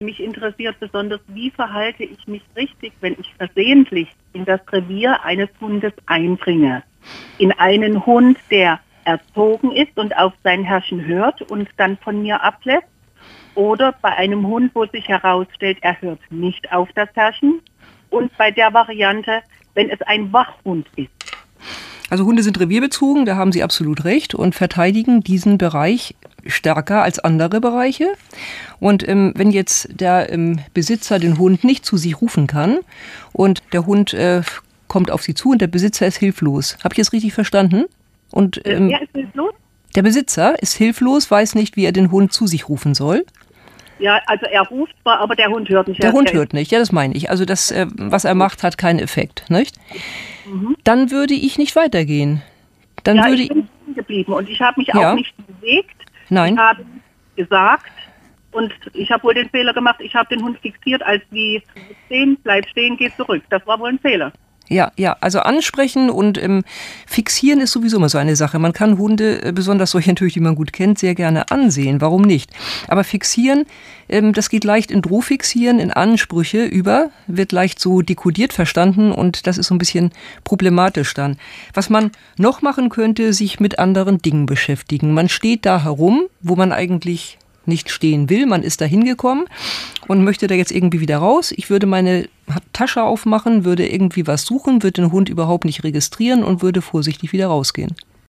Mich interessiert besonders, wie verhalte ich mich richtig, wenn ich versehentlich in das Revier eines Hundes eindringe. In einen Hund, der erzogen ist und auf sein Herrschen hört und dann von mir ablässt. Oder bei einem Hund, wo sich herausstellt, er hört nicht auf das Herrschen. Und bei der Variante, wenn es ein Wachhund ist. Also Hunde sind revierbezogen, da haben Sie absolut recht und verteidigen diesen Bereich stärker als andere Bereiche. Und ähm, wenn jetzt der ähm, Besitzer den Hund nicht zu sich rufen kann und der Hund äh, kommt auf sie zu und der Besitzer ist hilflos. Habe ich das richtig verstanden? Und ähm, Wer ist hilflos? Der Besitzer ist hilflos, weiß nicht, wie er den Hund zu sich rufen soll. Ja, also er ruft zwar, aber der Hund hört nicht. Der Hund hört nicht, ja, das meine ich. Also das, äh, was er macht, hat keinen Effekt, nicht? Mhm. Dann würde ich nicht weitergehen. Dann ja, würde ich bin geblieben und ich habe mich ja. auch nicht bewegt. Nein. Ich habe gesagt und ich habe wohl den Fehler gemacht, ich habe den Hund fixiert als wie stehen, bleib stehen, geh zurück. Das war wohl ein Fehler. Ja, ja, also ansprechen und ähm, fixieren ist sowieso immer so eine Sache. Man kann Hunde, äh, besonders solche natürlich, die man gut kennt, sehr gerne ansehen. Warum nicht? Aber fixieren, ähm, das geht leicht in Drohfixieren, in Ansprüche über, wird leicht so dekodiert verstanden und das ist so ein bisschen problematisch dann. Was man noch machen könnte, sich mit anderen Dingen beschäftigen. Man steht da herum, wo man eigentlich nicht stehen will. Man ist da hingekommen und möchte da jetzt irgendwie wieder raus. Ich würde meine Tasche aufmachen, würde irgendwie was suchen, würde den Hund überhaupt nicht registrieren und würde vorsichtig wieder rausgehen.